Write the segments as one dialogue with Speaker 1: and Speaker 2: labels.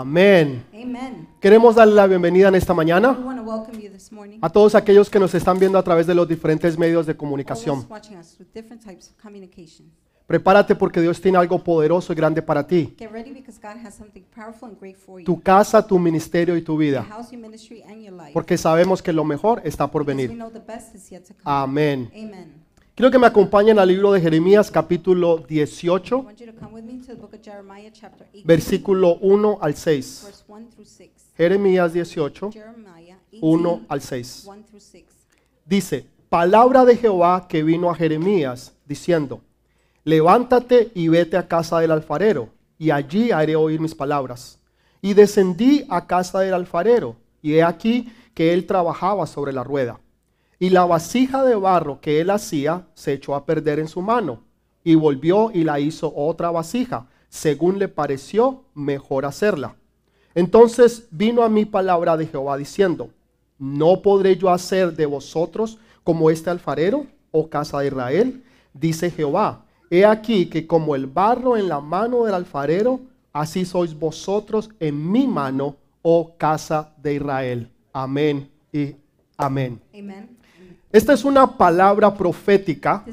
Speaker 1: Amén.
Speaker 2: Amen.
Speaker 1: Queremos darle la bienvenida en esta mañana a todos aquellos que nos están viendo a través de los diferentes medios de comunicación. Prepárate porque Dios tiene algo poderoso y grande para ti. Tu casa, tu ministerio y tu vida. Porque sabemos que lo mejor está por venir. Amén. Quiero que me acompañen al libro de Jeremías capítulo
Speaker 2: I
Speaker 1: 18,
Speaker 2: want you to come with me to the book of Jeremiah, chapter 8,
Speaker 1: versículo 1 al 6.
Speaker 2: verse 1 through 6.
Speaker 1: Jeremías 18,
Speaker 2: Jeremiah
Speaker 1: 1
Speaker 2: 18,
Speaker 1: al 6.
Speaker 2: 1 through 6.
Speaker 1: Dice, palabra de Jehová que vino a Jeremías, diciendo, levántate y vete a casa del alfarero, y allí haré oír mis palabras. Y descendí a casa del alfarero, y he aquí que él trabajaba sobre la rueda. Y la vasija de barro que él hacía se echó a perder en su mano, y volvió y la hizo otra vasija, según le pareció mejor hacerla. Entonces vino a mí palabra de Jehová diciendo, ¿no podré yo hacer de vosotros como este alfarero, oh casa de Israel? Dice Jehová, he aquí que como el barro en la mano del alfarero, así sois vosotros en mi mano, oh casa de Israel. Amén y amén.
Speaker 2: Amen.
Speaker 1: Esta es una palabra profética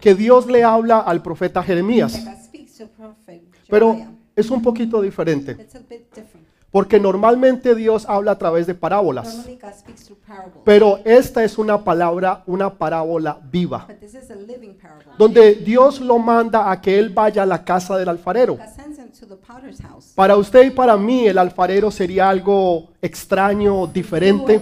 Speaker 1: que Dios le habla al profeta Jeremías, pero es un poquito diferente, porque normalmente Dios habla a través de parábolas. Pero esta es una palabra, una parábola viva, donde Dios lo manda a que él vaya a la casa del alfarero. Para usted y para mí el alfarero sería algo extraño, diferente.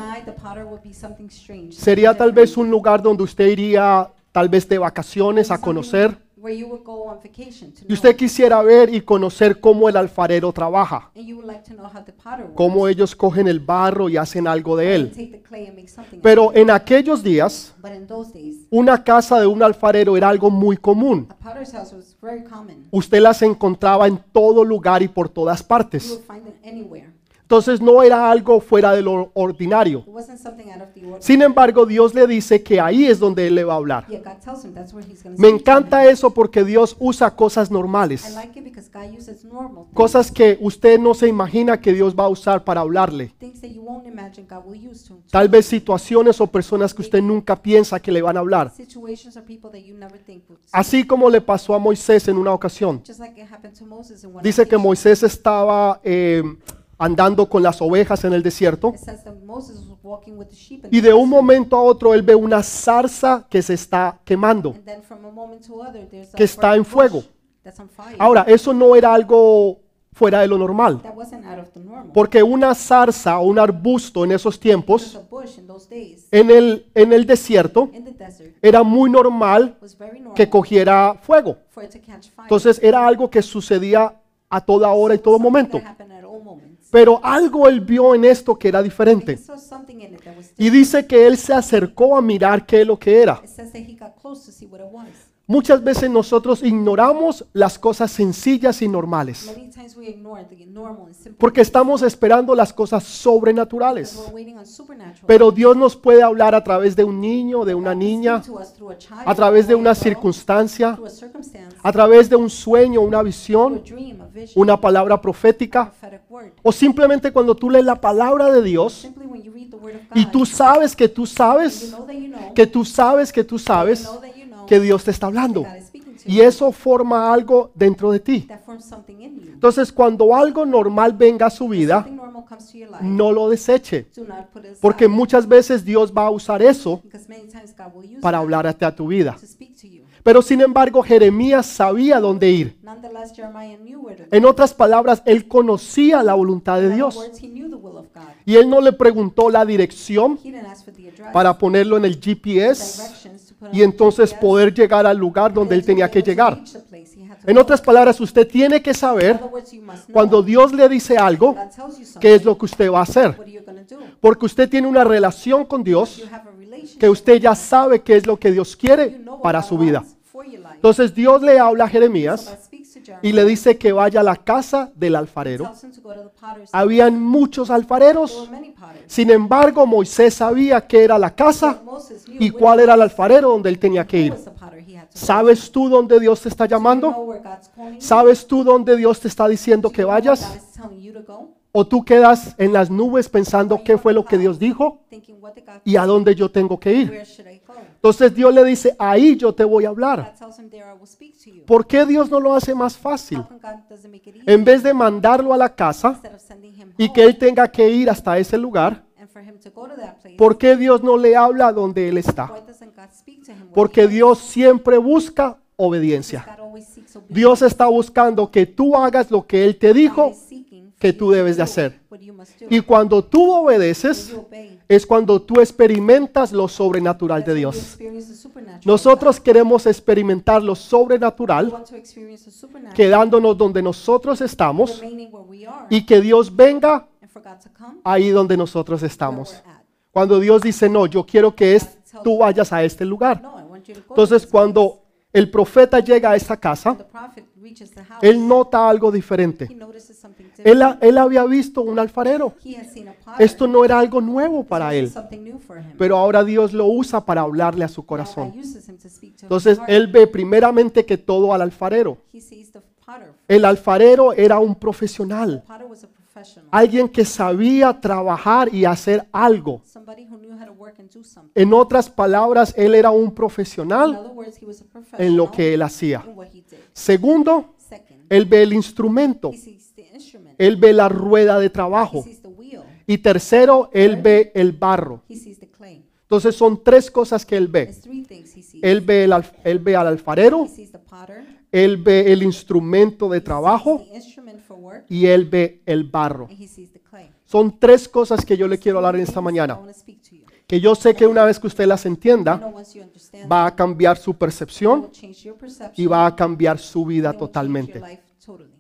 Speaker 1: Sería tal vez un lugar donde usted iría tal vez de vacaciones a conocer.
Speaker 2: Where you would go on vacation to
Speaker 1: Y usted quisiera ver y conocer cómo el alfarero trabaja,
Speaker 2: And you would like to know how the potter works.
Speaker 1: cómo ellos cogen el barro y hacen algo de él.
Speaker 2: take the clay and make something.
Speaker 1: Pero en aquellos días,
Speaker 2: But in those days,
Speaker 1: una casa de un alfarero era algo muy común.
Speaker 2: a potter's house was very common.
Speaker 1: Usted las encontraba en todo lugar y por todas partes. Entonces no era algo fuera de lo ordinario. Sin embargo, Dios le dice que ahí es donde Él le va a hablar. Me encanta eso porque Dios usa cosas normales. Cosas que usted no se imagina que Dios va a usar para hablarle. Tal vez situaciones o personas que usted nunca piensa que le van a hablar. Así como le pasó a Moisés en una ocasión. Dice que. Moisés estaba eh, andando con las ovejas en el desierto y de un momento a otro él ve una zarza que se está quemando. que está en fuego. Ahora, eso no era algo fuera de lo normal,
Speaker 2: that wasn't out of the normal.
Speaker 1: porque una zarza o un arbusto en esos tiempos, en el, en el desierto,
Speaker 2: in the desert
Speaker 1: era muy normal que cogiera fuego. Entonces era algo que sucedía a toda hora y todo momento. Pero algo él vio en esto que era diferente. Y dice que él se acercó a mirar qué es lo que era. Muchas veces nosotros ignoramos las cosas sencillas y normales, porque estamos esperando las cosas sobrenaturales. Pero Dios nos puede hablar a través de un niño, de una niña,
Speaker 2: a
Speaker 1: través de una circunstancia,
Speaker 2: a
Speaker 1: través de un sueño, una visión, una palabra profética, o simplemente cuando tú lees la palabra de Dios y tú sabes que tú sabes,
Speaker 2: that you know,
Speaker 1: que tú sabes que tú sabes que Dios te está hablando. Y eso forma algo dentro de ti. Entonces cuando algo normal venga a su vida, no lo deseche, porque muchas veces Dios va a usar eso para hablarte a tu vida. Pero sin embargo, Jeremías sabía dónde ir. En otras palabras, él conocía la voluntad de Dios. Y él no le preguntó la dirección para ponerlo en el GPS y
Speaker 2: on
Speaker 1: entonces poder llegar al lugar donde él tenía que llegar. En otras palabras, usted tiene que saber cuando Dios le dice algo, qué es lo que usted va a hacer. Porque usted tiene una relación con Dios que usted ya sabe qué es lo que Dios quiere para su vida. Entonces Dios le habla a Jeremías Y le dice que vaya a la casa del alfarero. Habían muchos alfareros. Sin embargo, Moisés sabía qué era la casa y cuál era el alfarero donde él tenía que ir. ¿Sabes tú dónde Dios te está llamando? ¿Sabes tú dónde Dios te está diciendo
Speaker 2: Do
Speaker 1: que vayas? O tú quedas en las nubes pensando qué fue lo que Dios dijo y a dónde yo tengo que ir. Entonces Dios le dice, ahí yo te voy a hablar. ¿Por qué Dios no lo hace más fácil? En vez de mandarlo a la casa y que él tenga que ir hasta ese lugar? ¿por qué Dios no le habla donde él está? Porque? Dios siempre busca obediencia. Dios está buscando que tú hagas lo que Él te dijo que tú debes de hacer. Y cuando tú obedeces, es cuando tú experimentas lo sobrenatural de Dios. Nosotros queremos experimentar lo sobrenatural quedándonos donde nosotros estamos y que Dios venga ahí donde nosotros estamos. Cuando Dios dice, no, yo quiero que es, tú vayas a este lugar. Entonces cuando el profeta llega a esta casa, él nota algo diferente. Él, él había visto un alfarero. Esto no era algo nuevo para él, pero ahora Dios lo usa para hablarle a su corazón. Entonces él ve primeramente que todo al alfarero. El alfarero era un profesional, Alguien que sabía trabajar y hacer algo. En otras palabras, él era un profesional en lo que él hacía. Segundo, él ve el instrumento, él ve la rueda de trabajo. Y tercero, él ve el barro. Entonces son tres cosas que él ve. Él ve, el alf- él ve al alfarero, él ve el instrumento de trabajo
Speaker 2: The instrument for work.
Speaker 1: Y él ve el barro. Son tres cosas que yo le quiero hablar en esta
Speaker 2: I
Speaker 1: mañana,
Speaker 2: want to speak to you.
Speaker 1: que yo sé que una vez que usted las entienda, va a cambiar su percepción y va a cambiar su vida totalmente.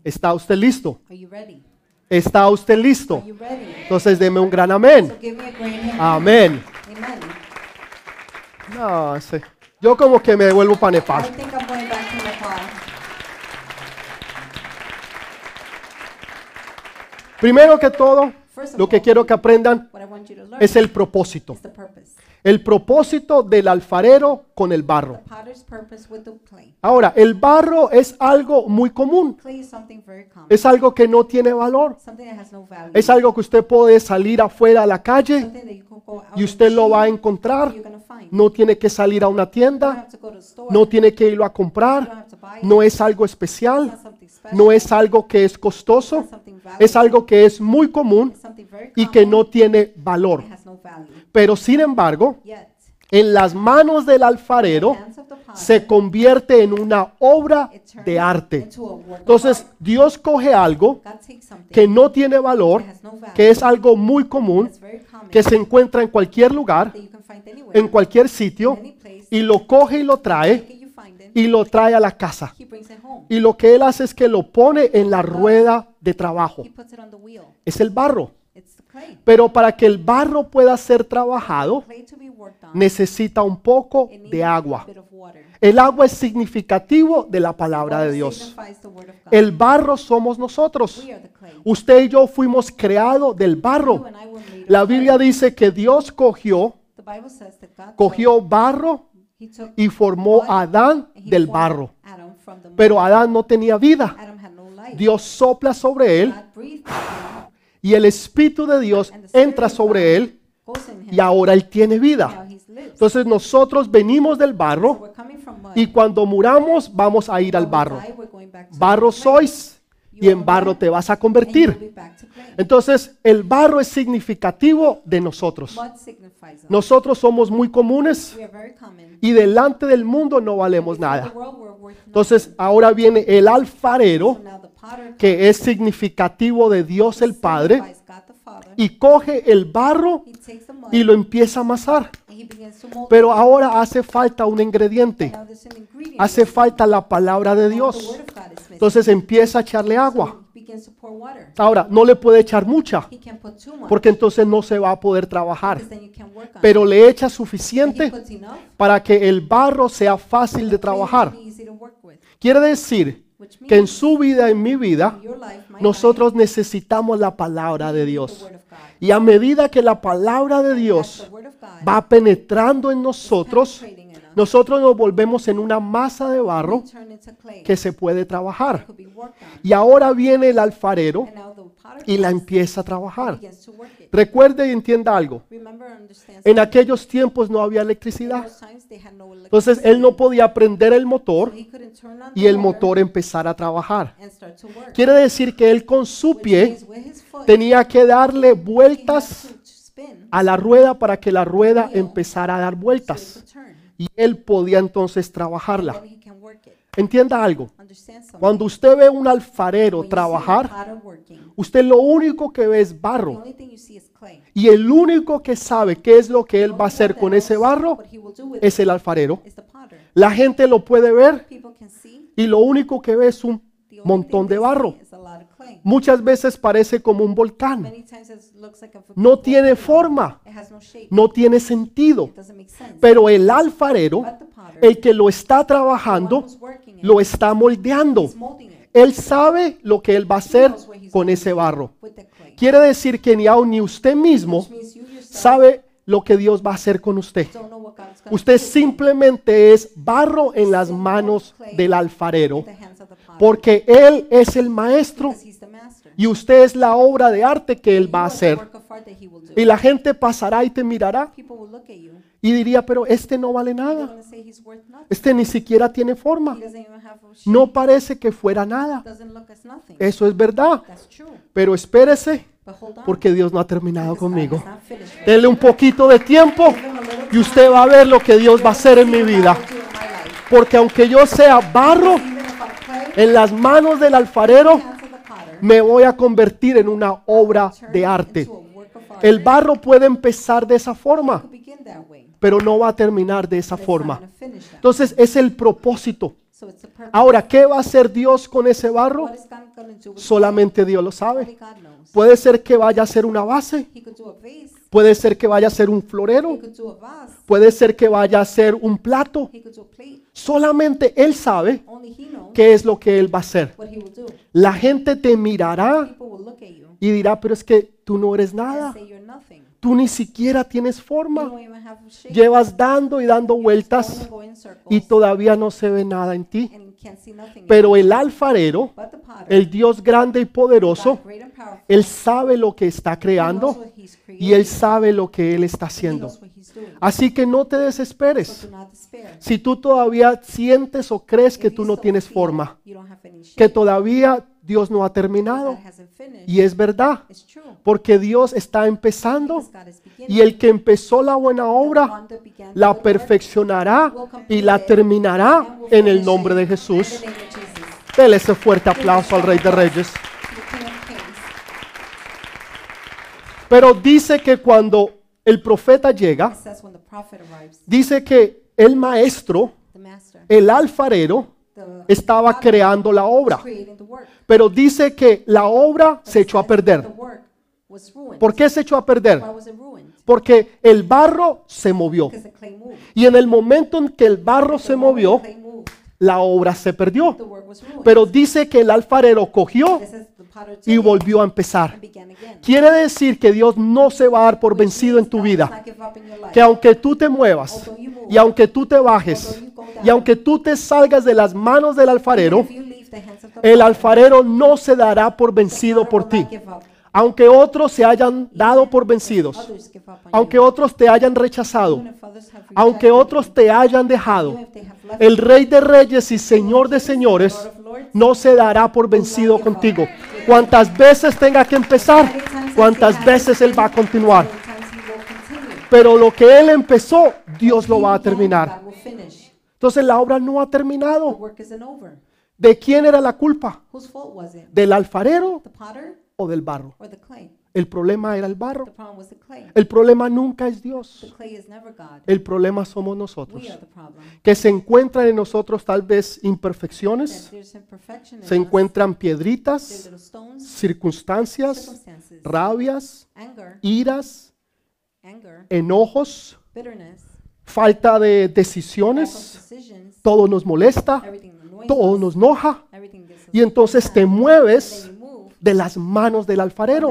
Speaker 1: ¿Está usted listo?
Speaker 2: Are you ready?
Speaker 1: ¿Está usted listo?
Speaker 2: Are you ready?
Speaker 1: Entonces deme un gran amén. Amén.
Speaker 2: Amen.
Speaker 1: No, ese- yo como que me devuelvo para Nepal.
Speaker 2: think I'm going back to Nepal.
Speaker 1: Primero que todo, lo que quiero que aprendan es el propósito. El propósito del alfarero con el barro. Ahora, el barro es algo muy común. Es algo que no tiene valor.
Speaker 2: something that has no value.
Speaker 1: Es algo que usted puede salir afuera a la calle y usted lo va a encontrar. No tiene que salir a una tienda, no tiene que irlo a comprar, no es algo especial, no es algo que es costoso, es algo que es muy común y que no tiene valor. Pero sin embargo, En las manos del alfarero se convierte en una obra de arte. Entonces. Dios coge algo que no tiene valor, que es algo muy común, que se encuentra en cualquier lugar, en cualquier sitio, y lo coge y lo trae y lo trae a la casa. Y lo que él hace es que lo pone en la rueda de trabajo. Es el barro. Pero para que el barro pueda ser trabajado, necesita un poco de agua. El agua es significativo de la palabra de Dios. El barro somos nosotros. Usted y yo fuimos creados del barro. La. Biblia dice que Dios cogió, cogió barro y formó a Adán del barro. Pero Adán no tenía vida. Dios sopla sobre él y el Espíritu de Dios entra sobre él y ahora él tiene vida. Entonces nosotros venimos del barro y cuando muramos vamos a ir al barro. Barro sois y en barro te vas a convertir. Entonces el barro es significativo de nosotros. Nosotros somos muy comunes y delante del mundo no valemos nada. Entonces ahora viene el alfarero Que es significativo de Dios el Padre y coge el barro y lo empieza a amasar. Pero ahora hace falta un ingrediente. Hace falta la palabra de Dios. Entonces empieza a echarle agua. Ahora, no le puede echar mucha porque entonces no se va a poder trabajar. Pero le echa suficiente para que el barro sea fácil de trabajar. Quiere decir que en su vida, en mi vida, nosotros necesitamos la palabra de Dios. Y a medida que la palabra de Dios va penetrando en nosotros, nosotros nos volvemos en una masa de barro que se puede trabajar. Y ahora viene el alfarero y la empieza a trabajar. Recuerde y entienda algo. En aquellos tiempos no había electricidad. Entonces él no podía prender el motor y el
Speaker 2: motor
Speaker 1: empezar a trabajar. Quiere decir que él con su pie tenía que darle vueltas a la rueda para que la rueda empezara a dar vueltas. Y él podía entonces trabajarla. Entienda algo. Cuando usted ve un alfarero trabajar, usted lo único que ve es barro. Y el único que sabe qué es lo que él va a hacer con ese barro es el alfarero. La gente lo puede ver y lo único que ve es un montón de barro. Muchas veces parece como un volcán.
Speaker 2: Many times it looks like a
Speaker 1: No tiene forma,
Speaker 2: no
Speaker 1: tiene sentido.
Speaker 2: It doesn't make sense.
Speaker 1: Pero el alfarero, el que lo está trabajando, lo está moldeando. Él sabe lo que él va a hacer con ese barro. Quiere decir que ni aun ni usted mismo sabe lo que Dios va a hacer con usted. Usted simplemente es barro en las manos del alfarero, porque Él es el maestro
Speaker 2: because he's the master.
Speaker 1: Y usted es la obra de arte que Él va a hacer. Y la gente pasará y te mirará y diría, pero este no vale nada. Este ni siquiera tiene forma. No parece que fuera nada. Eso es verdad. Pero espérese, porque Dios no ha terminado conmigo. Dele un poquito de tiempo y usted va a ver lo que Dios va a hacer en mi vida. Porque aunque yo sea barro en las manos del alfarero,
Speaker 2: hands of the potter,
Speaker 1: me voy a convertir en una obra de arte. El barro puede empezar de esa forma, pero no va a terminar de esa forma. Entonces es el propósito. Ahora, ¿qué va a hacer Dios con ese barro? Solamente Dios lo sabe. Puede ser que vaya a ser una base, puede ser que vaya a ser un florero, puede ser que vaya a ser un plato. Solamente Él sabe qué es lo que Él va a hacer. La gente te mirará y dirá, pero es que tú no eres nada. Tú ni siquiera tienes forma. Llevas dando y dando vueltas y todavía no se ve nada en ti. Pero el alfarero, el Dios grande y poderoso, Él sabe lo que está creando y Él sabe lo que Él está haciendo. Así que no te desesperes. Si tú todavía sientes o crees que tú no tienes forma, que todavía Dios no ha terminado. Y es verdad, porque Dios está empezando y el que empezó la buena obra la perfeccionará y la terminará en el nombre de Jesús. Dele ese fuerte aplauso al Rey de Reyes. Pero dice que cuando el profeta llega, dice que el maestro, el alfarero, estaba creando la obra. Pero dice que la obra se echó a perder. ¿Por qué se echó a perder? Porque el barro se movió. Y en el momento en que el barro se movió, la obra se perdió. Pero dice que el alfarero cogió Y volvió a empezar. Quiere decir que Dios no se va a dar por vencido en tu vida. Que aunque tú te muevas y aunque tú te bajes y aunque tú te salgas de las manos del alfarero, el alfarero no se dará por vencido por ti. Aunque otros se hayan dado por vencidos, aunque otros te hayan rechazado, aunque otros te hayan dejado, el Rey de Reyes y Señor de Señores no se dará por vencido contigo. Cuantas veces tenga que empezar, cuantas veces Él va a continuar. Pero lo que Él empezó, Dios lo va a terminar. Entonces la obra no ha terminado. ¿De quién era la culpa? ¿Del alfarero o del barro? El problema era el barro. El problema nunca es Dios. El problema somos nosotros. Que se encuentran en nosotros tal vez imperfecciones, se encuentran piedritas, circunstancias, rabias, iras, enojos,
Speaker 2: bitterness,
Speaker 1: falta de decisiones. Todo nos molesta, todo nos enoja. Y entonces te mueves de las manos del alfarero.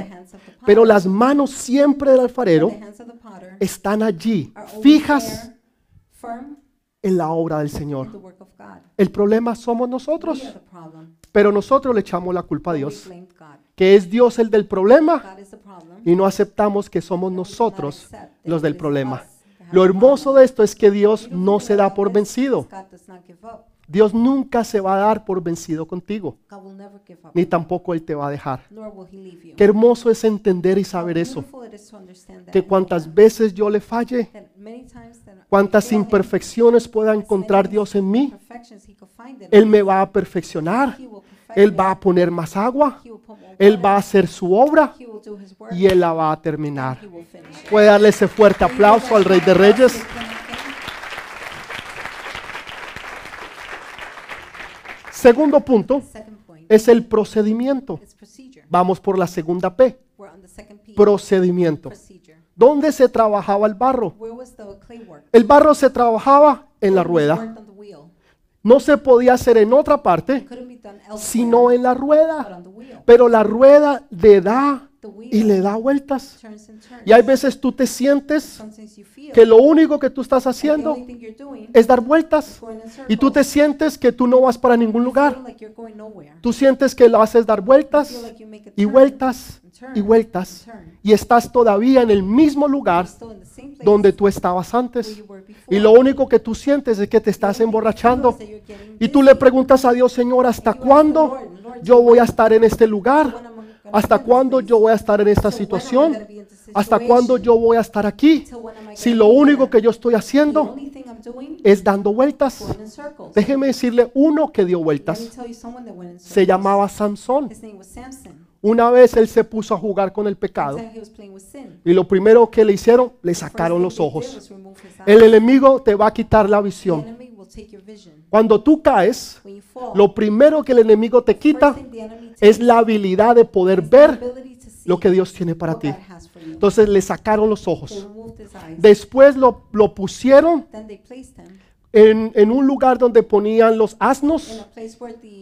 Speaker 1: Pero las manos siempre del alfarero están allí, fijas en la obra del Señor. El problema somos nosotros, pero nosotros le echamos la culpa a Dios. que es Dios el del problema y no aceptamos que somos nosotros los del problema. Lo hermoso de esto es que Dios no se da por vencido. Dios nunca se va a dar por vencido contigo, ni tampoco Él te va a dejar. Qué hermoso es entender y saber eso, que cuantas veces yo le falle, cuantas imperfecciones pueda encontrar Dios en mí, Él
Speaker 2: me,
Speaker 1: va a perfeccionar, Él va a poner más agua, Él va a hacer su obra y Él la va a terminar. Puede darle ese fuerte aplauso al Rey de Reyes. Segundo punto es el procedimiento. Vamos por la segunda P, procedimiento. ¿Dónde se trabajaba el barro? El barro se trabajaba en la rueda. No se podía hacer en otra parte,
Speaker 2: It couldn't be done elsewhere
Speaker 1: sino en la rueda. Pero la rueda le da y le da vueltas. Y hay veces tú te sientes que lo único que tú estás haciendo es dar vueltas. Y tú te sientes que tú no vas para ningún lugar. Tú sientes que lo haces dar vueltas y vueltas y vueltas. Y estás todavía en el mismo lugar donde tú estabas antes. Y lo único que tú sientes es que te estás emborrachando. Y tú le preguntas a Dios, Señor, ¿hasta cuándo yo voy a estar en este lugar? ¿Hasta cuándo yo voy a estar en esta situación? ¿Hasta cuándo yo voy a estar aquí? Si lo único que yo estoy haciendo es dando vueltas. Déjeme decirle uno que dio vueltas. Se llamaba
Speaker 2: Samson.
Speaker 1: Una vez él se puso a jugar con el pecado y lo primero que le hicieron, le sacaron los ojos. El enemigo te va a quitar la visión. Cuando tú caes, lo primero que el enemigo te quita es la habilidad de poder ver lo que Dios tiene para ti. Entonces le sacaron los ojos. Después lo, lo pusieron en, en un lugar donde ponían los asnos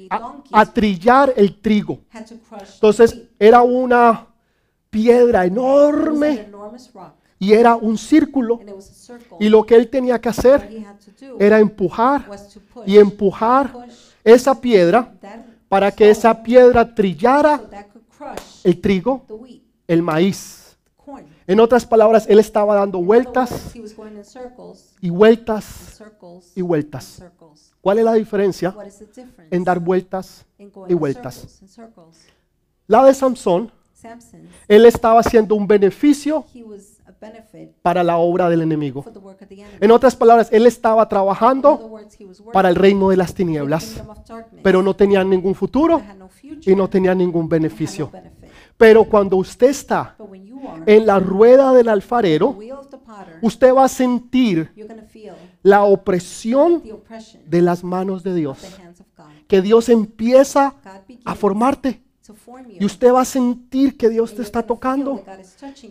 Speaker 2: a
Speaker 1: a, trillar el trigo. Entonces era una piedra enorme y era un círculo. Y lo que él tenía que hacer era empujar y empujar esa piedra para que esa piedra trillara el trigo, el maíz. En otras palabras, él estaba dando vueltas y vueltas y vueltas. ¿Cuál es la diferencia en dar vueltas? y vueltas? La de Samson, él estaba haciendo un beneficio para la obra del enemigo. En otras palabras, él estaba trabajando para el reino de las tinieblas, pero no tenía ningún futuro y no tenía ningún beneficio. Pero cuando usted está en la rueda del alfarero, usted va a sentir la opresión de las manos de Dios. Que Dios empieza a formarte. Y usted va a sentir que Dios te está tocando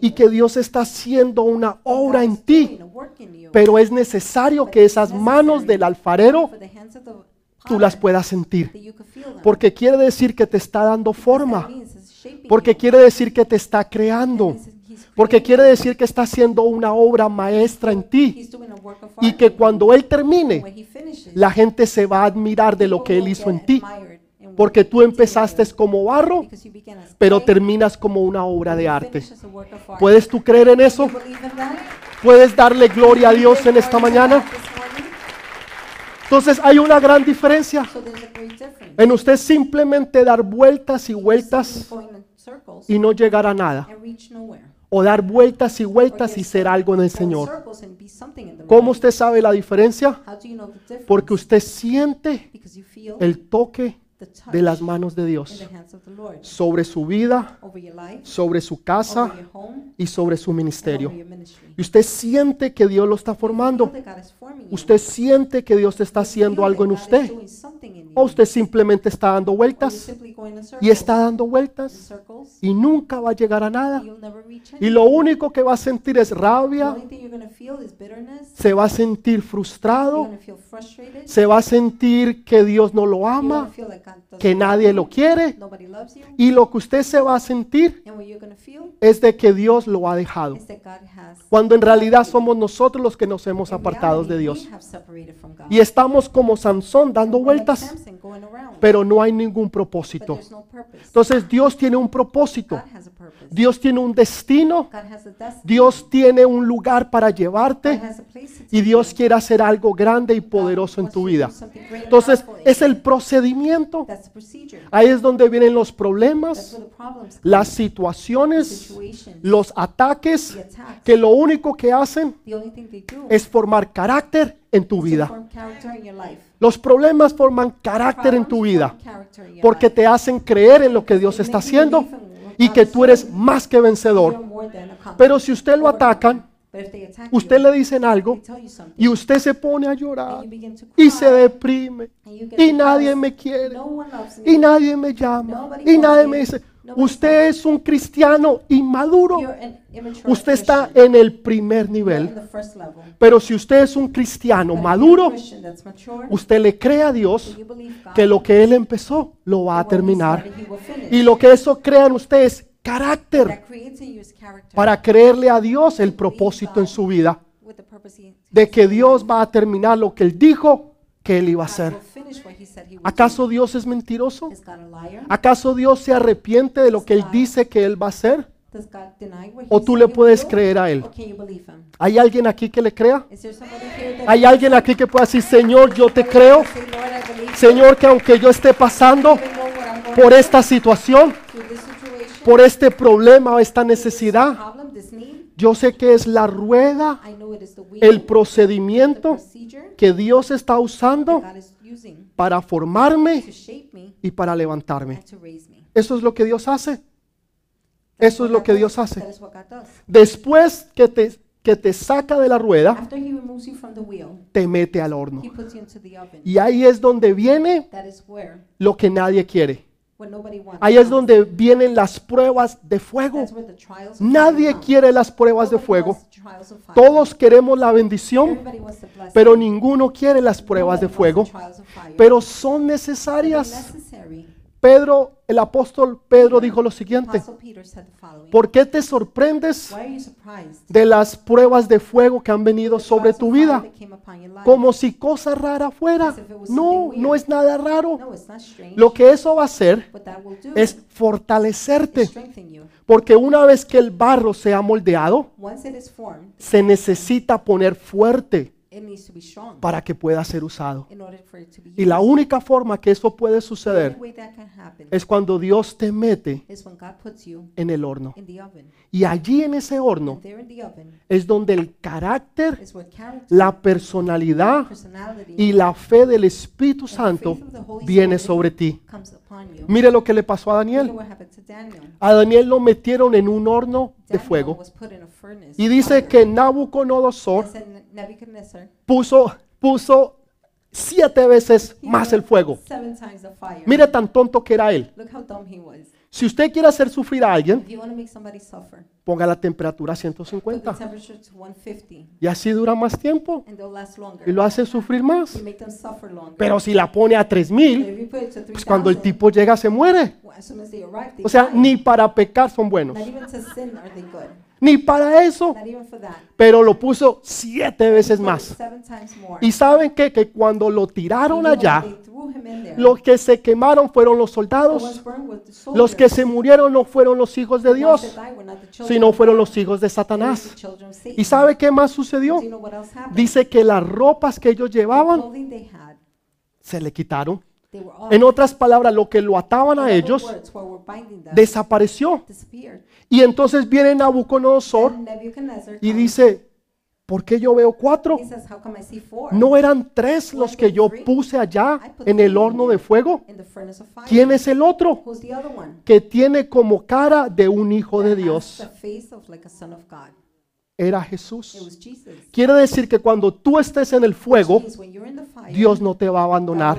Speaker 1: y que Dios está haciendo una obra en ti. Pero es necesario que esas manos del alfarero tú las puedas sentir. Porque quiere decir que te está dando forma. Porque quiere decir que te está creando. Porque quiere decir que está haciendo una obra maestra en ti. Y que cuando Él termine, la gente se va a admirar de lo que Él hizo en ti. Porque tú empezaste como barro, pero terminas como una obra de arte. ¿Puedes tú creer en eso? ¿Puedes darle gloria a Dios en esta mañana? Entonces hay una gran diferencia en usted simplemente dar vueltas y vueltas y no llegar a nada. O dar vueltas y vueltas y ser algo en el Señor. ¿Cómo usted sabe la diferencia?
Speaker 2: How do you know the difference?
Speaker 1: Porque usted siente el toque de las manos de Dios sobre su vida, sobre su casa y sobre su ministerio. Y usted siente que Dios lo está formando. Usted siente que Dios está haciendo algo en usted. O usted simplemente está dando vueltas y está dando vueltas y nunca va a llegar a nada. Y lo único que va a sentir es rabia, se va a sentir frustrado, se va a sentir que Dios no lo ama que nadie lo quiere y lo que usted se va a sentir es de que Dios lo ha dejado. Cuando en realidad somos nosotros los que nos hemos apartado de Dios. Y estamos como Sansón dando vueltas, pero no hay ningún propósito. Entonces Dios tiene un propósito, Dios tiene un destino. Dios tiene un lugar para llevarte y Dios quiere hacer algo grande y poderoso en tu vida. Entonces es el procedimiento. Ahí es donde vienen los problemas, las situaciones, los ataques, que lo único que hacen es formar carácter en tu vida. Los problemas forman carácter en tu vida porque te hacen creer en lo que Dios está haciendo y que tú eres más que vencedor. Pero si usted lo atacan, usted le dicen algo y usted se pone a llorar y se deprime y nadie me quiere y nadie me llama y nadie me dice, usted es un cristiano inmaduro. Usted está en el primer nivel. Pero si usted es un cristiano maduro, usted le cree a Dios que lo que Él empezó lo va a terminar. Y lo que eso crea en usted es carácter para creerle a Dios el propósito en su vida. De que Dios va a terminar lo que Él dijo que Él iba a hacer. ¿Acaso Dios es mentiroso? ¿Acaso Dios se arrepiente de lo que Él dice que Él va a hacer? ¿O tú le puedes creer a Él? ¿Hay alguien aquí que le crea? ¿Hay alguien aquí que pueda decir, Señor, yo te creo? Señor, que aunque yo esté pasando por esta situación, por este problema o esta necesidad, yo sé que es la rueda, el procedimiento que Dios está usando para formarme y para levantarme. Eso es lo que Dios hace. Eso es lo que. Dios hace. Después que te, que te saca de la rueda, te mete al horno. Y ahí es donde viene lo que nadie quiere. Ahí es donde vienen las pruebas de fuego. Nadie quiere las pruebas de fuego. Todos queremos la bendición, pero ninguno quiere las pruebas de fuego. Pero son necesarias. Pedro, el apóstol Pedro dijo lo siguiente. ¿Por qué te sorprendes de las pruebas de fuego que han venido sobre tu vida? Como si cosa rara fuera. No, no es nada raro. Lo que eso va a hacer es fortalecerte. Porque una vez que el barro moldeado,
Speaker 2: it is formed,
Speaker 1: se necesita poner fuerte
Speaker 2: it needs to be strong
Speaker 1: para que pueda ser usado.
Speaker 2: in order for it to be
Speaker 1: Y la
Speaker 2: used.
Speaker 1: única forma que eso puede
Speaker 2: The
Speaker 1: suceder
Speaker 2: only way that can happen
Speaker 1: es cuando Dios te mete
Speaker 2: is when God puts you
Speaker 1: en el horno.
Speaker 2: in the oven.
Speaker 1: Y allí en ese horno
Speaker 2: And there in the oven
Speaker 1: es donde el carácter,
Speaker 2: is where character,
Speaker 1: la personalidad
Speaker 2: personality,
Speaker 1: y la fe del Espíritu
Speaker 2: and the
Speaker 1: Santo
Speaker 2: faith of the Holy
Speaker 1: viene sobre ti. Mire lo que le pasó a
Speaker 2: Daniel.
Speaker 1: A Daniel lo metieron en un horno de fuego. Y dice que Nabucodonosor puso, puso siete veces más el fuego. Mire tan tonto que era él. Si usted quiere hacer sufrir a alguien,
Speaker 2: If you want to make somebody suffer,
Speaker 1: ponga la temperatura a
Speaker 2: put the
Speaker 1: 150
Speaker 2: temperature to 150
Speaker 1: y así dura más tiempo
Speaker 2: longer.
Speaker 1: y lo hace sufrir más. Pero si la pone a
Speaker 2: But
Speaker 1: 3000,
Speaker 2: if you put it to 3000,
Speaker 1: pues cuando el tipo llega se muere.
Speaker 2: arrive,
Speaker 1: O sea,
Speaker 2: die.
Speaker 1: ni para pecar son buenos. Ni para eso. Pero lo puso siete veces más. Y saben qué? Que cuando lo tiraron allá, los que se quemaron fueron los soldados. Los que se murieron no fueron los hijos de Dios, sino fueron los hijos de Satanás. ¿Y sabe qué más sucedió? Dice que las ropas que ellos llevaban se le quitaron. En otras palabras, lo que lo ataban a ellos desapareció. Y entonces viene Nabucodonosor y dice, ¿por qué yo veo cuatro? ¿No eran tres los que yo puse allá en el horno de fuego?
Speaker 2: in the furnace of fire?
Speaker 1: ¿Quién es el otro?
Speaker 2: Who's the other one?
Speaker 1: Que tiene como cara de un hijo de Dios. Era Jesús. Quiere decir que cuando tú estés en el fuego, Dios no te va a abandonar.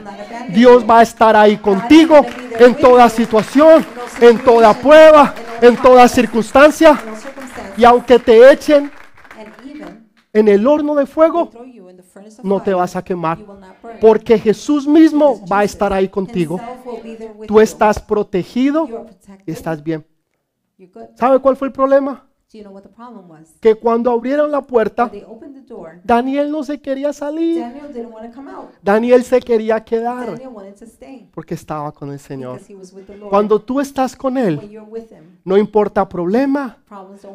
Speaker 1: Dios va a estar ahí contigo en toda situación, en toda prueba, en toda circunstancia. Y aunque te echen en el horno de fuego, no te vas a quemar. Porque Jesús mismo va a estar ahí contigo. Tú estás protegido y estás bien. ¿Sabe cuál fue el problema?
Speaker 2: Do you know what the problem was?
Speaker 1: Que cuando abrieron la puerta,
Speaker 2: door,
Speaker 1: Daniel no se quería salir.
Speaker 2: Daniel didn't want to come out.
Speaker 1: Daniel se quería quedar
Speaker 2: stay
Speaker 1: porque estaba con el Señor.
Speaker 2: because he was with the Lord.
Speaker 1: Cuando tú estás con Él,
Speaker 2: him,
Speaker 1: no importa problema,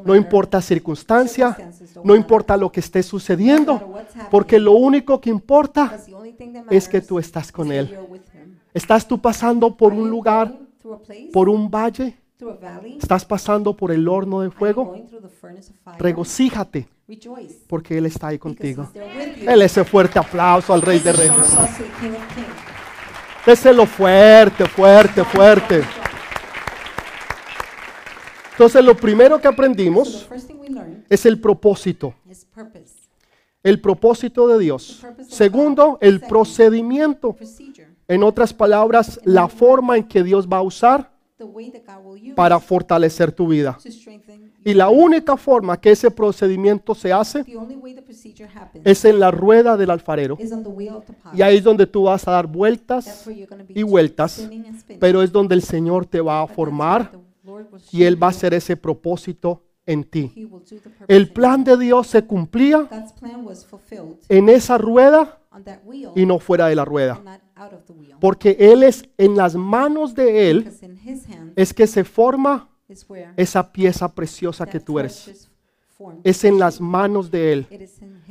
Speaker 1: no importa circunstancia, no importa lo que esté sucediendo, porque lo único que importa es que tú estás con Él. Estás tú pasando por un lugar,
Speaker 2: going through a place,
Speaker 1: por un valle? Estás pasando por el horno de fuego, regocíjate porque Él está ahí contigo. Él ese fuerte aplauso al Rey de Reyes. Déselo fuerte, fuerte, fuerte. Entonces lo primero que aprendimos es el propósito. El propósito de Dios. Segundo, el procedimiento. En otras palabras, la forma en que Dios va a usar para fortalecer tu vida. Y la única forma que ese procedimiento se hace es en la rueda del alfarero. Y ahí es donde tú vas a dar vueltas y vueltas, pero es donde el Señor te va a formar y Él va a hacer ese propósito en ti. El plan de Dios se cumplía en esa rueda y no fuera de la rueda. Porque Él es en las manos de Él, es que se forma esa pieza preciosa que tú eres. Es en las manos de Él.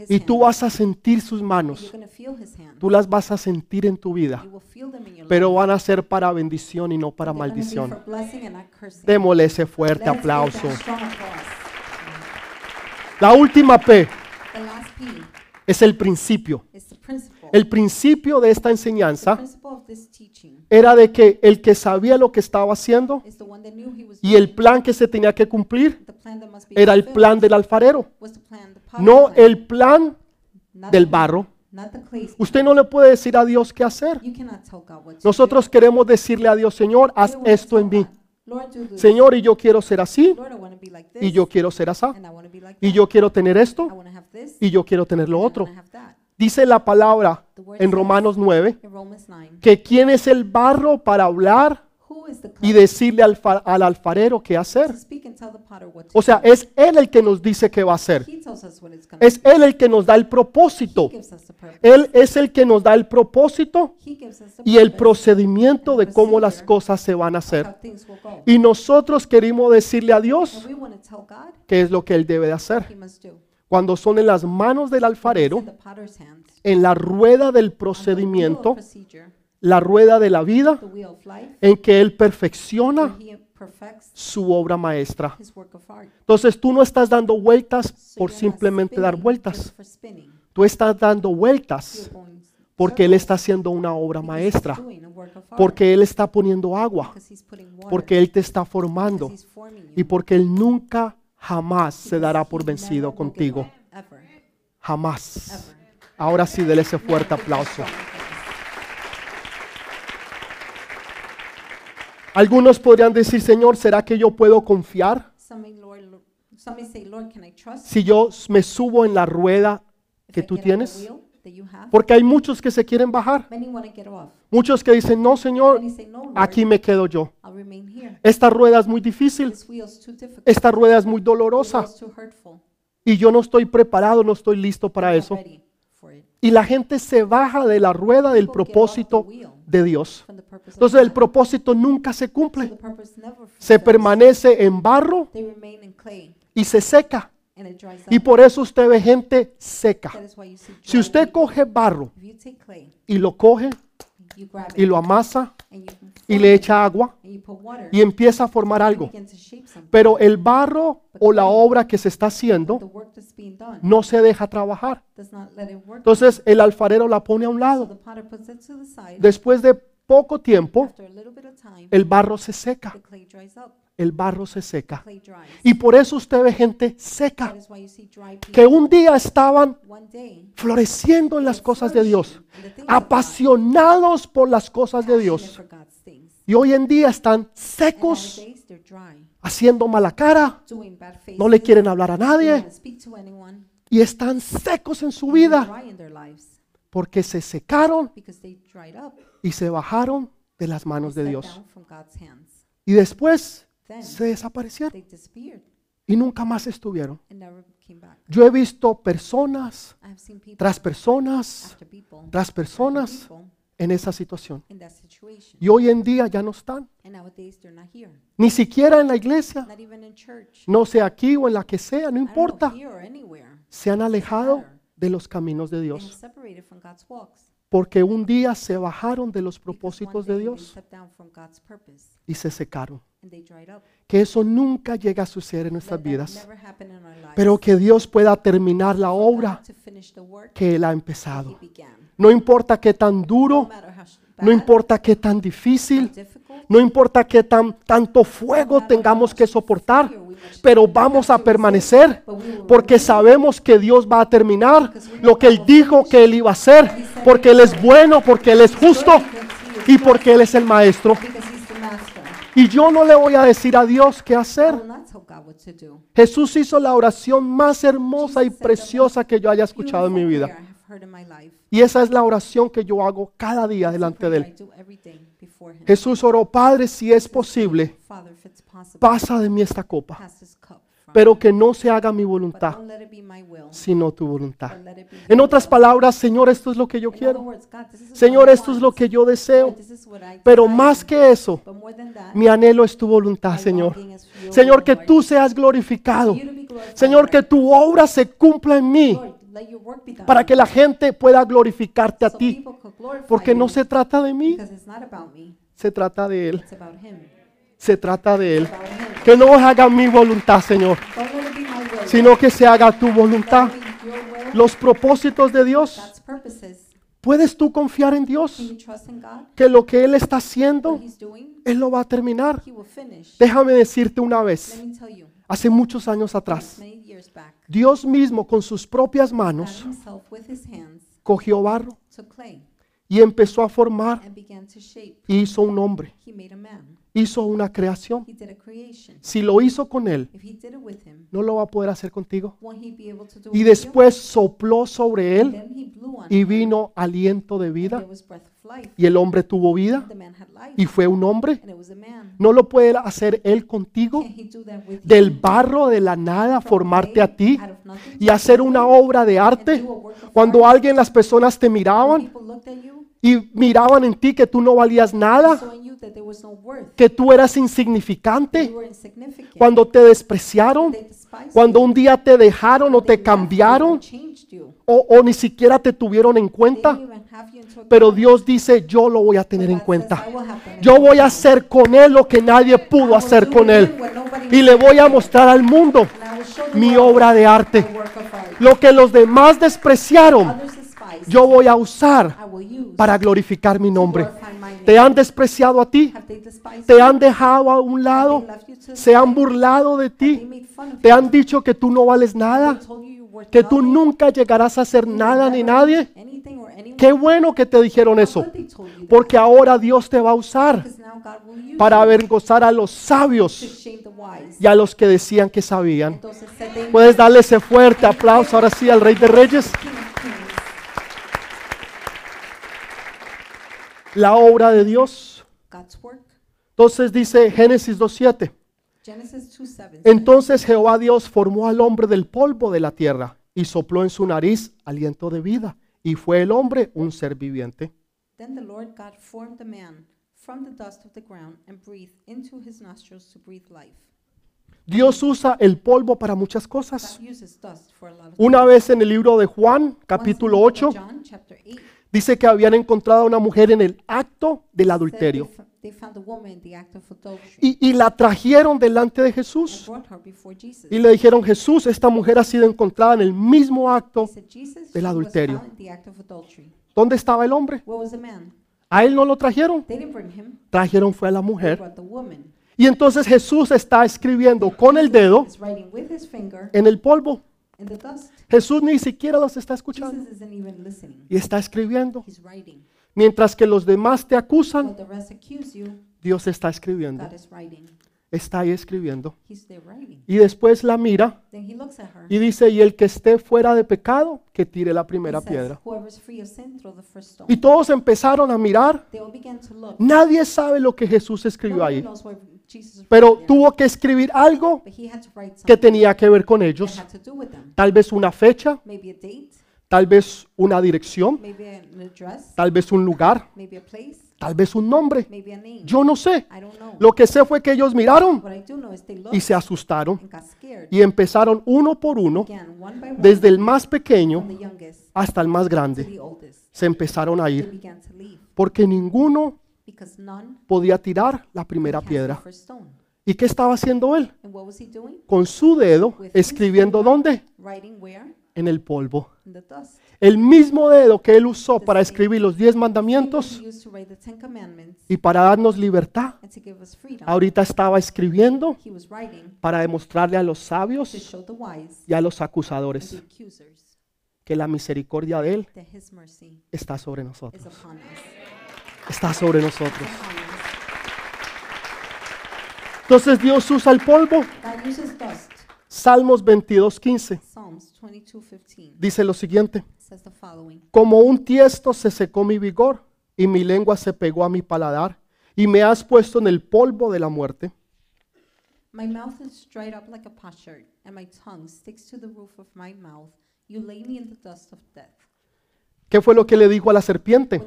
Speaker 1: Y tú vas a sentir sus manos. Tú las vas a sentir en tu vida. Pero van a ser para bendición y no para maldición. Démosle ese fuerte aplauso. La última P es el principio. El principio de esta enseñanza era de que el que sabía lo que estaba haciendo y el plan que se tenía que cumplir era el plan del alfarero, no el plan del barro. Usted no le puede decir a Dios qué hacer. Nosotros queremos decirle a Dios, Señor, haz esto en mí. Señor, y yo quiero ser así, y yo quiero ser así, y yo quiero tener esto, y yo quiero tener lo otro. Dice la palabra en Romanos 9
Speaker 2: In Romans 9,
Speaker 1: que quién es el barro para hablar y decirle al, al alfarero qué hacer. O sea, es Él el que nos dice qué va a hacer. Es Él el que nos da el propósito. Él es el que nos da el propósito y el procedimiento de cómo las cosas se van a hacer. Y nosotros queremos decirle a Dios qué es lo que Él debe de hacer. Cuando son en las manos del alfarero, en la rueda del procedimiento, la rueda de la vida, en que Él perfecciona su obra maestra. Entonces tú no estás dando vueltas por simplemente dar vueltas. Tú estás dando vueltas porque Él está haciendo una obra maestra. Porque Él está poniendo agua. Porque Él te está formando. Y porque Él nunca, jamás se dará por vencido contigo. Jamás. Ahora sí, dele ese fuerte aplauso. Algunos podrían decir, Señor, ¿será que yo puedo confiar si yo me subo en la rueda que tú tienes? Porque hay muchos que se quieren bajar.
Speaker 2: Many want to get off.
Speaker 1: Muchos que dicen, no, Señor, aquí me quedo yo. Esta rueda es muy difícil. Esta rueda es muy dolorosa. Y yo no estoy preparado, no estoy listo para eso. Y la gente se baja de la rueda del propósito de Dios. Entonces el propósito nunca se cumple. Se permanece en barro y se seca. Y por eso usted ve gente seca. Si usted coge barro y lo coge y lo amasa y le echa agua y empieza a formar algo. Pero el barro o la obra que se está haciendo no se deja trabajar. Entonces el alfarero la pone a un lado. Después de poco tiempo, el barro se seca. El barro se seca. Y por eso usted ve gente seca que un día estaban floreciendo en las cosas de Dios, apasionados por las cosas de Dios. Y hoy en día están secos, haciendo mala cara, no le quieren hablar a nadie y están secos en su vida porque se secaron y se bajaron de las manos de Dios. Y después se desaparecieron.
Speaker 2: they disappeared.
Speaker 1: Y nunca más estuvieron. Yo he visto personas tras personas tras personas en esa situación. Y hoy en día ya no están, ni siquiera en la iglesia,
Speaker 2: not even in church.
Speaker 1: no sé aquí o en la que sea, no importa. Se han alejado de los caminos de Dios, porque un día se bajaron de los propósitos de Dios y se secaron. Que eso nunca llega a suceder en nuestras vidas, pero que Dios pueda terminar la obra que Él ha empezado. No importa qué tan duro, no importa qué tan difícil, no importa qué tan tanto fuego tengamos que soportar, pero vamos a permanecer porque sabemos que Dios va a terminar lo que Él dijo que Él iba a hacer, porque Él es bueno, porque Él es justo y porque Él es el maestro.
Speaker 2: because He's the master.
Speaker 1: Y yo no le voy a decir a Dios qué hacer. Jesús hizo la oración más hermosa y preciosa que yo haya escuchado en mi vida. Y esa es la oración que yo hago cada día delante de Él. Jesús oró, Padre, si es posible, pasa de mí esta copa, pero que no se haga mi voluntad, sino tu voluntad. En otras palabras, Señor, esto es lo que yo quiero. Señor, esto es lo que yo deseo. Pero más que eso, mi anhelo es tu voluntad, Señor. Señor, que tú seas glorificado. Señor, que tu obra se cumpla en mí para que la gente pueda glorificarte a ti. Porque no se trata de mí,
Speaker 2: because it's not about me,
Speaker 1: se trata de Él. Se trata de Él. Que no haga mi voluntad, Señor, sino que se haga tu voluntad. Los propósitos de Dios. ¿Puedes tú confiar en Dios? Que lo que Él está haciendo, Él lo va a terminar. Déjame decirte una vez, hace muchos años atrás, Dios mismo con sus propias manos cogió barro y empezó a formar y hizo un hombre, Hizo una creación. Si lo hizo con Él, no lo va a poder hacer contigo. Y después sopló sobre Él y vino aliento de vida y el hombre tuvo vida y fue un hombre. ¿No lo puede hacer Él contigo? Del barro de la nada formarte a ti y hacer una obra de arte. Cuando alguien, las personas te miraban y miraban en ti que tú no valías nada, que tú eras insignificante, cuando te despreciaron, cuando un día te dejaron o te cambiaron o, o ni siquiera te tuvieron en cuenta. Pero. Dios dice, yo lo voy a tener en cuenta.
Speaker 2: "I will have them in
Speaker 1: Yo voy a hacer con Él lo que nadie pudo hacer con Él. Y le voy a mostrar al mundo mi obra de arte. Lo que los demás despreciaron, yo voy a usar para glorificar mi nombre. ¿Te han despreciado a ti? ¿Te han dejado a un lado? ¿Se han burlado de ti? ¿Te han dicho que tú no vales nada? ¿Que tú nunca llegarás a hacer
Speaker 2: You
Speaker 1: nada ni nadie? Qué bueno que te dijeron eso. Porque ahora Dios te va a usar para avergonzar a los sabios y a los que decían que sabían. Puedes darle ese fuerte aplauso ahora sí al Rey de Reyes. La obra de Dios.
Speaker 2: God's work.
Speaker 1: Entonces dice Génesis 2.7.
Speaker 2: Genesis 2:7. says,
Speaker 1: Entonces Jehová Dios formó al hombre del polvo de la tierra y sopló en su nariz aliento de vida. Y fue el hombre un ser viviente.
Speaker 2: Then the Lord God formed the man from the dust of the ground and breathed into his nostrils to breathe life.
Speaker 1: Dios usa el polvo para muchas cosas. Una vez en el libro de Juan, capítulo
Speaker 2: the book of
Speaker 1: 8,
Speaker 2: John, chapter 8,
Speaker 1: dice que habían encontrado a una mujer en el acto del adulterio. Y, y la trajeron delante de Jesús. Y le dijeron, Jesús, esta mujer ha sido encontrada en el mismo acto. Del adulterio. ¿Dónde estaba el hombre? A él no lo trajeron. Trajeron fue a la mujer. Y entonces Jesús está escribiendo con el dedo en el polvo. Jesús ni siquiera los está escuchando. Y está escribiendo. Mientras que los demás te acusan, Dios está escribiendo. Está ahí escribiendo. Y después la mira y dice, y el que esté fuera de pecado, que tire la primera piedra. Y todos empezaron a mirar. Nadie sabe lo que Jesús escribió ahí, pero tuvo que escribir algo que tenía que ver con ellos. Tal vez una fecha,
Speaker 2: Maybe a date,
Speaker 1: tal vez una dirección,
Speaker 2: maybe an address,
Speaker 1: tal vez un lugar,
Speaker 2: maybe a place,
Speaker 1: tal vez un nombre.
Speaker 2: maybe a name.
Speaker 1: Yo no sé.
Speaker 2: I don't know.
Speaker 1: Lo que sé fue que ellos miraron y se asustaron
Speaker 2: and got scared.
Speaker 1: y empezaron uno por uno, desde el más pequeño hasta el más grande. Se empezaron a ir porque ninguno podía tirar la primera piedra. ¿Y qué estaba haciendo él? Con su dedo, escribiendo dónde?
Speaker 2: Writing where?
Speaker 1: En el polvo. El mismo dedo que él usó para escribir los diez mandamientos y para darnos libertad, ahorita estaba escribiendo para demostrarle a los sabios y a los acusadores que la misericordia de él está sobre nosotros. Está sobre nosotros. Entonces Dios usa el polvo. Salmos 22:15
Speaker 2: Psalms 22:15
Speaker 1: dice lo siguiente. Como un tiesto se secó mi vigor y mi lengua se pegó a mi paladar y me has puesto en el polvo de la muerte.
Speaker 2: My mouth is dried up like a potsherd, and my tongue sticks to the roof of my mouth. You lay me in the dust of death.
Speaker 1: ¿Qué fue lo que le dijo a la serpiente?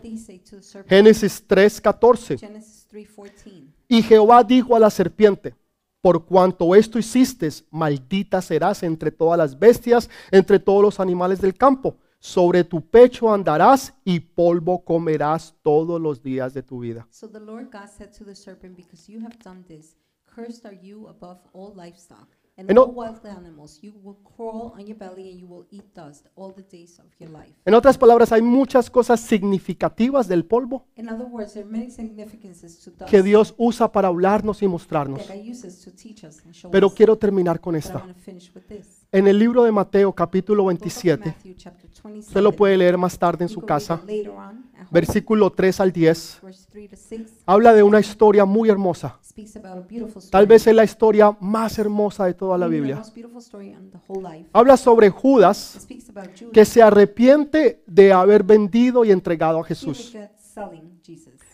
Speaker 1: Génesis 3:14.
Speaker 2: Genesis 3:14.
Speaker 1: Y Jehová dijo a la serpiente, por cuanto esto hiciste, maldita serás entre todas las bestias, entre todos los animales del campo. Sobre tu pecho andarás y polvo comerás todos los días de tu vida.
Speaker 2: So the Lord God said to the serpent, Because you have done this, cursed are you above all livestock and
Speaker 1: En o-
Speaker 2: all wild animals. You will crawl on your belly and you will eat dust all the days of your life.
Speaker 1: En otras palabras, hay muchas cosas significativas del polvo
Speaker 2: In other words, there are many significances to dust
Speaker 1: que Dios usa para hablarnos y mostrarnos.
Speaker 2: that God uses to teach us and show
Speaker 1: Pero
Speaker 2: us.
Speaker 1: quiero terminar con
Speaker 2: But
Speaker 1: esta.
Speaker 2: want to finish with this.
Speaker 1: En el libro de Mateo capítulo
Speaker 2: Book of
Speaker 1: 27,
Speaker 2: Matthew, chapter 27.
Speaker 1: usted lo puede leer más tarde en
Speaker 2: You
Speaker 1: su
Speaker 2: can read
Speaker 1: casa,
Speaker 2: later on.
Speaker 1: Versículo 3 al 10,
Speaker 2: Verse 3 to 6
Speaker 1: habla de una historia muy hermosa. Tal vez es la historia más hermosa de toda la Biblia. Habla sobre Judas que se arrepiente de haber vendido y entregado a Jesús.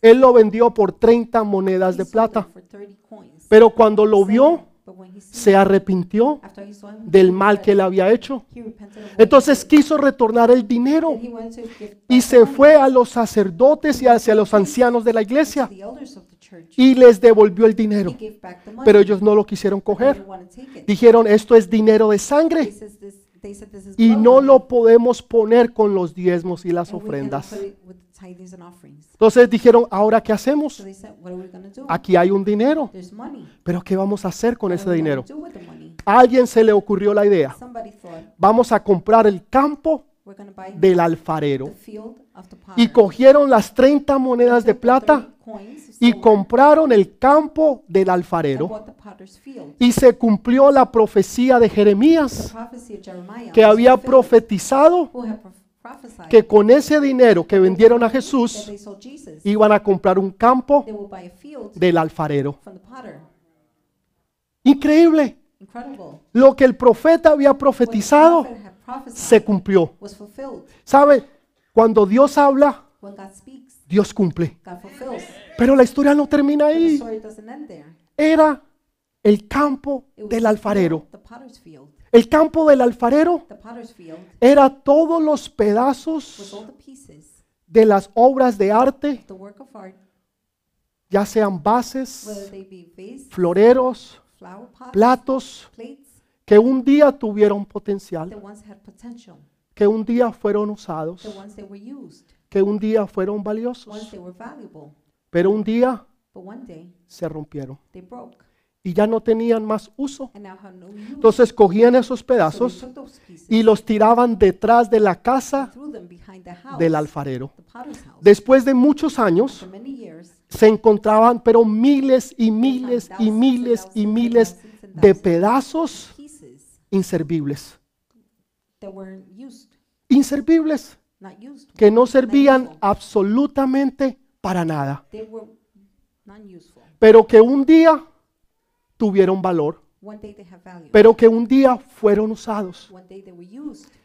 Speaker 1: Él lo vendió por 30 monedas de plata,
Speaker 2: it for 30 coins.
Speaker 1: pero cuando lo vio, Se arrepintió del mal que él había hecho. Entonces quiso retornar el dinero y se fue a los sacerdotes y hacia los ancianos de la iglesia y les devolvió el dinero. Pero ellos no lo quisieron coger. Dijeron, esto es dinero de sangre y no lo podemos poner con los diezmos y las ofrendas. Entonces dijeron, ¿ahora qué hacemos? Aquí hay un dinero, pero ¿qué vamos a hacer con ese dinero? A alguien se le ocurrió la idea, vamos a comprar el campo del alfarero. Y cogieron las 30 monedas de plata
Speaker 2: 30 coins,
Speaker 1: y compraron el campo del alfarero. Y se cumplió la profecía de Jeremías que había profetizado que con ese dinero que vendieron a Jesús iban a comprar un campo del alfarero.
Speaker 2: from the potter.
Speaker 1: Increíble.
Speaker 2: Incredible.
Speaker 1: Lo que el profeta había profetizado se cumplió. ¿Sabe? Cuando Dios habla, Dios cumple. Pero la historia no termina ahí.
Speaker 2: story doesn't end there.
Speaker 1: Era el campo del alfarero. El campo del alfarero era todos los pedazos de las obras de arte, ya sean bases, floreros, platos, que un día tuvieron potencial, que un día fueron usados, que un día fueron valiosos, pero un día se rompieron y ya no tenían más uso. Entonces cogían esos pedazos y los tiraban detrás de la casa del alfarero. Después de muchos años se encontraban pero miles y miles y miles y miles de pedazos inservibles. Inservibles, que no servían absolutamente para nada. Pero que un día tuvieron valor, pero que un día fueron usados.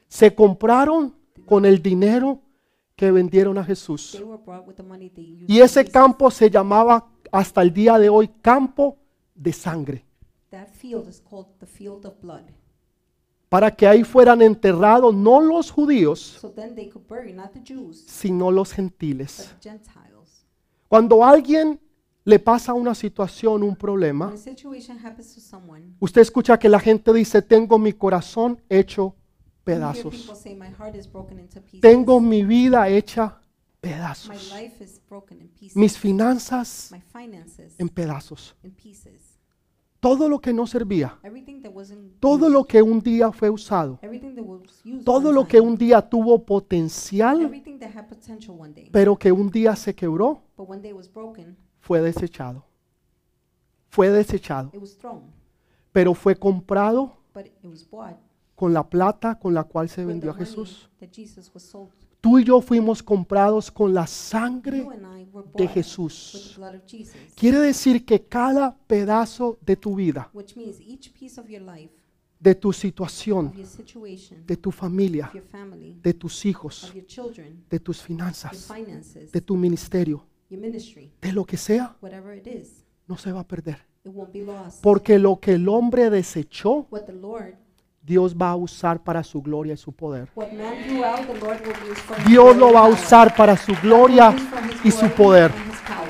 Speaker 1: Se compraron con el dinero que vendieron a Jesús. Y ese campo se llamaba hasta el día de hoy campo de sangre, para que ahí fueran enterrados no los judíos, sino los gentiles. Cuando alguien le pasa una situación, un problema,
Speaker 2: someone,
Speaker 1: usted escucha que la gente dice, tengo mi corazón hecho pedazos,
Speaker 2: people say, "My heart is broken into pieces.
Speaker 1: tengo mi vida hecha pedazos, mis finanzas en pedazos, todo lo que no servía, todo lo que un día fue usado, todo lo que un día tuvo potencial, pero que un día se quebró, fue desechado. Fue desechado,
Speaker 2: it was thrown,
Speaker 1: pero fue comprado con la plata con la cual se vendió a Jesús. Tú y yo fuimos comprados con la sangre de Jesús. Quiere decir que cada pedazo de tu vida, de tu situación, de tu familia, de tus hijos, de tus finanzas, de tu ministerio,
Speaker 2: your ministry,
Speaker 1: de lo que sea,
Speaker 2: whatever it is,
Speaker 1: no se va a perder.
Speaker 2: it won't be lost.
Speaker 1: Porque lo que el hombre desechó,
Speaker 2: What the Lord,
Speaker 1: Dios va a usar para su gloria y su poder. Dios lo va a usar para su gloria
Speaker 2: Use for his
Speaker 1: y su
Speaker 2: glory
Speaker 1: poder.
Speaker 2: and his power.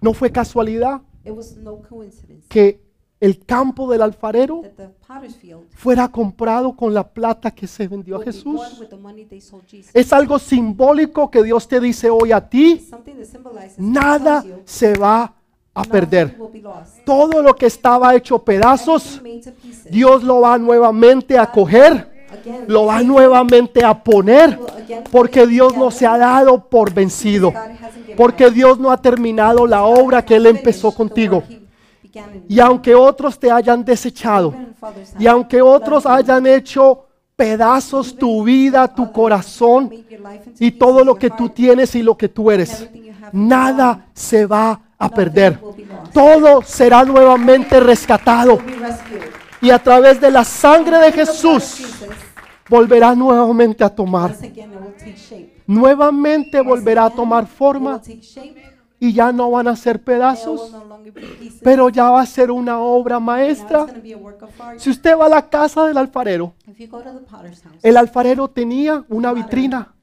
Speaker 1: No fue casualidad
Speaker 2: It was no coincidence
Speaker 1: que el campo del alfarero fuera comprado con la plata que se vendió a Jesús. Es algo simbólico que Dios te dice hoy a ti, nada se va a perder. Todo lo que estaba hecho pedazos. Dios lo va nuevamente a coger, lo va nuevamente a poner, porque Dios no se ha dado por vencido, porque. Dios no ha terminado la obra que Él empezó contigo. Y aunque otros te hayan desechado, y aunque otros hayan hecho pedazos tu vida, tu corazón y todo lo que tú tienes y lo que tú eres, nada se va a perder. Todo será nuevamente rescatado y a través de la sangre de Jesús volverá nuevamente a tomar. Nuevamente volverá a tomar forma. Y ya no van a ser pedazos, pero ya va a ser una obra maestra. Si usted va a la casa del alfarero, el alfarero tenía una vitrina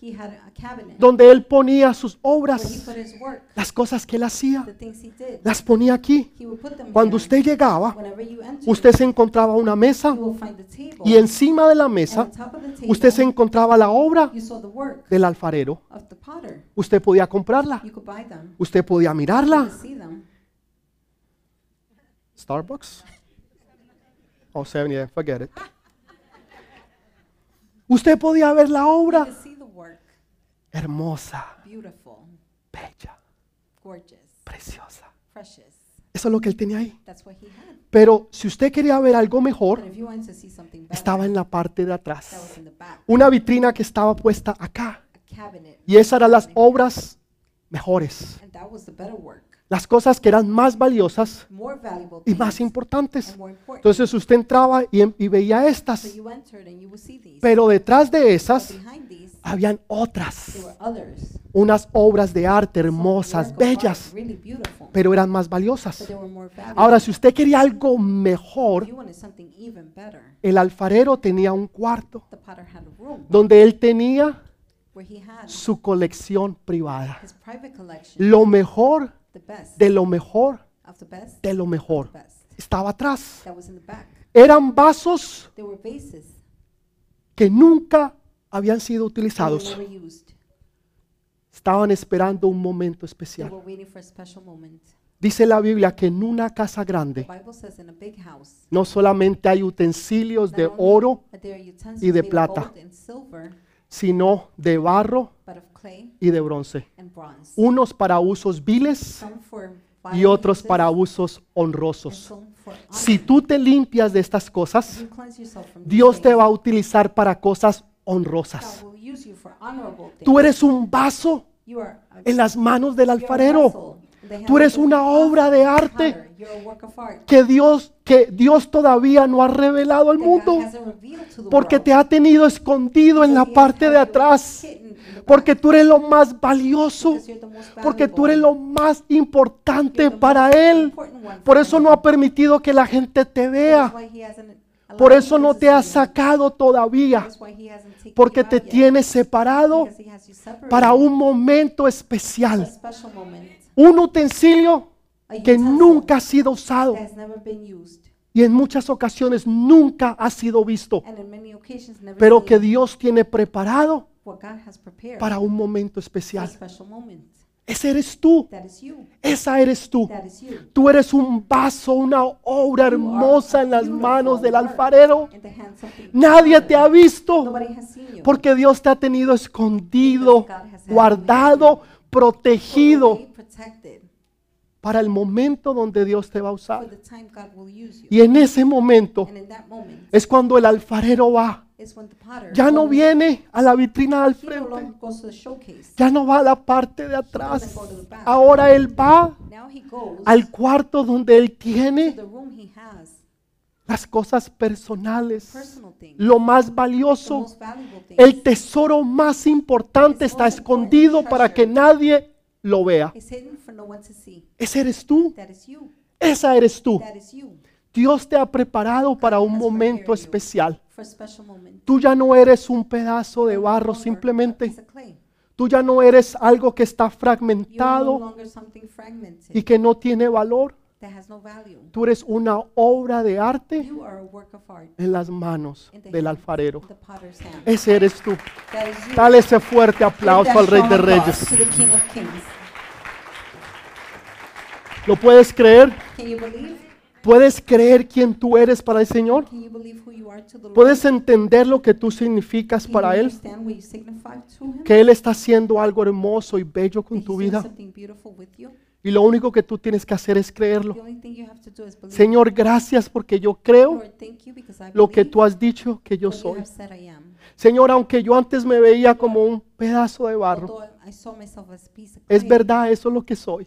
Speaker 2: he had a cabinet
Speaker 1: donde él ponía sus
Speaker 2: where he
Speaker 1: obras,
Speaker 2: put his work,
Speaker 1: las cosas que él hacía,
Speaker 2: the things he did.
Speaker 1: las ponía aquí.
Speaker 2: He would put them
Speaker 1: Cuando usted llegaba,
Speaker 2: Whenever you enter,
Speaker 1: usted se encontraba una mesa
Speaker 2: you will find the table.
Speaker 1: y encima de la
Speaker 2: and
Speaker 1: mesa
Speaker 2: on top of the table,
Speaker 1: usted se encontraba la obra
Speaker 2: you saw the work
Speaker 1: del alfarero.
Speaker 2: of the potter.
Speaker 1: Usted podía comprarla,
Speaker 2: You could buy them.
Speaker 1: usted podía
Speaker 2: You
Speaker 1: mirarla.
Speaker 2: could see them.
Speaker 1: Starbucks. Oh, 7 forget it. Usted podía ver la
Speaker 2: You
Speaker 1: obra
Speaker 2: could see.
Speaker 1: Hermosa,
Speaker 2: Beautiful,
Speaker 1: bella,
Speaker 2: gorgeous,
Speaker 1: preciosa.
Speaker 2: precious.
Speaker 1: Eso es lo que él tenía ahí.
Speaker 2: That's what he had.
Speaker 1: Pero si usted quería ver algo mejor,
Speaker 2: But if you wanted to see something better,
Speaker 1: estaba en la parte de
Speaker 2: that
Speaker 1: atrás.
Speaker 2: was in the back.
Speaker 1: Una vitrina que estaba puesta acá.
Speaker 2: A cabinet.
Speaker 1: Y esas eran las obras mejores.
Speaker 2: And that was the better work.
Speaker 1: Las cosas que eran más valiosas
Speaker 2: More valuable
Speaker 1: y
Speaker 2: things
Speaker 1: más importantes.
Speaker 2: and more important.
Speaker 1: Entonces usted entraba y, y veía
Speaker 2: so
Speaker 1: estas.
Speaker 2: you entered and you would see these.
Speaker 1: Pero detrás de esas
Speaker 2: behind
Speaker 1: habían
Speaker 2: there
Speaker 1: otras. Unas obras de arte hermosas, bellas, pero eran más
Speaker 2: But
Speaker 1: valiosas.
Speaker 2: they were more valuable.
Speaker 1: Ahora, si usted quería algo mejor,
Speaker 2: you wanted something even better,
Speaker 1: el alfarero tenía un cuarto
Speaker 2: the potter had a room
Speaker 1: donde él tenía
Speaker 2: where he had
Speaker 1: su colección privada.
Speaker 2: his private collection,
Speaker 1: Lo mejor de lo mejor de lo mejor estaba atrás. Eran vasos que nunca habían sido utilizados. Estaban esperando un momento especial. Dice la Biblia que en una casa grande no solamente hay utensilios de oro, y de plata. sino de barro y de bronce.
Speaker 2: and bronze.
Speaker 1: Unos para usos viles y otros para usos honrosos. Si tú te limpias de estas cosas, Dios te va a utilizar para cosas honrosas. Tú eres un vaso en las manos del alfarero. Tú eres una obra de arte que Dios, que Dios todavía no ha revelado al mundo. Porque te ha tenido escondido en la parte de atrás. Porque tú eres lo más valioso. Porque tú eres lo más importante para Él. Por eso no ha permitido que la gente te vea. Por eso no te ha sacado todavía. Porque te tiene separado para un momento especial. Un utensilio que nunca ha sido usado
Speaker 2: that has never been used.
Speaker 1: y en muchas ocasiones nunca ha sido visto.
Speaker 2: And in many occasions never
Speaker 1: Pero que Dios tiene preparado
Speaker 2: what God has prepared
Speaker 1: para un momento especial. Ese eres tú. Esa eres tú. Tú eres un vaso, una obra hermosa en las manos del alfarero. Nadie te ha visto porque Dios te ha tenido escondido, guardado, protegido para el momento donde Dios te va a usar. Y en ese momento es cuando el alfarero va. Ya no viene a la vitrina al frente. Ya no va a la parte de atrás. Ahora Él va al cuarto donde Él tiene las cosas personales,
Speaker 2: personal things,
Speaker 1: lo más valioso, el tesoro más importante está escondido para que nadie lo vea. Ese eres tú, esa eres tú. Dios te ha preparado para un momento especial. Tú ya no eres un pedazo de barro simplemente. Tú ya no eres algo que está fragmentado y que no tiene valor. Tú eres una obra de arte en las manos del alfarero. Ese eres tú. Dale ese fuerte aplauso al Rey de Reyes. ¿Lo puedes creer? ¿Puedes creer quién tú eres para el Señor? ¿Puedes entender lo que tú significas para Él? Que Él está haciendo algo hermoso y bello con tu vida. Y lo único que tú tienes que hacer es creerlo. Señor, gracias porque yo creo lo que tú has dicho que yo soy. Señor, aunque yo antes me veía como un pedazo de barro, Es verdad, eso es lo que soy.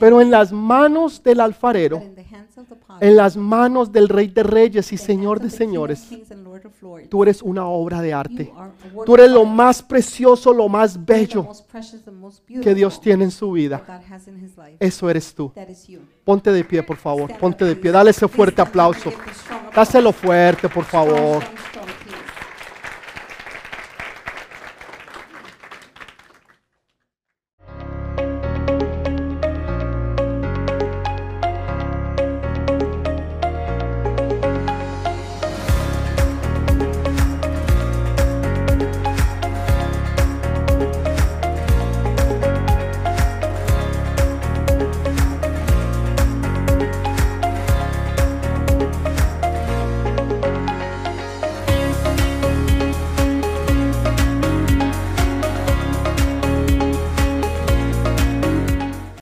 Speaker 1: Pero en las manos del
Speaker 2: But
Speaker 1: alfarero,
Speaker 2: in the hands of the potter,
Speaker 1: en las manos del Rey de Reyes y
Speaker 2: the hands
Speaker 1: Señor
Speaker 2: of
Speaker 1: de
Speaker 2: the King of
Speaker 1: señores,
Speaker 2: Kings and Lord of Lords,
Speaker 1: tú eres una obra de arte.
Speaker 2: you are a work
Speaker 1: Tú eres
Speaker 2: of
Speaker 1: lo
Speaker 2: art.
Speaker 1: más precioso, lo más bello
Speaker 2: most precious, the most
Speaker 1: que
Speaker 2: beautiful
Speaker 1: Dios tiene en su
Speaker 2: that
Speaker 1: vida.
Speaker 2: God has in his life.
Speaker 1: Eso eres tú. Ponte de pie, por favor. Ponte de
Speaker 2: please.
Speaker 1: pie. Dale ese fuerte aplauso. Dáselo fuerte, por
Speaker 2: Strong,
Speaker 1: favor.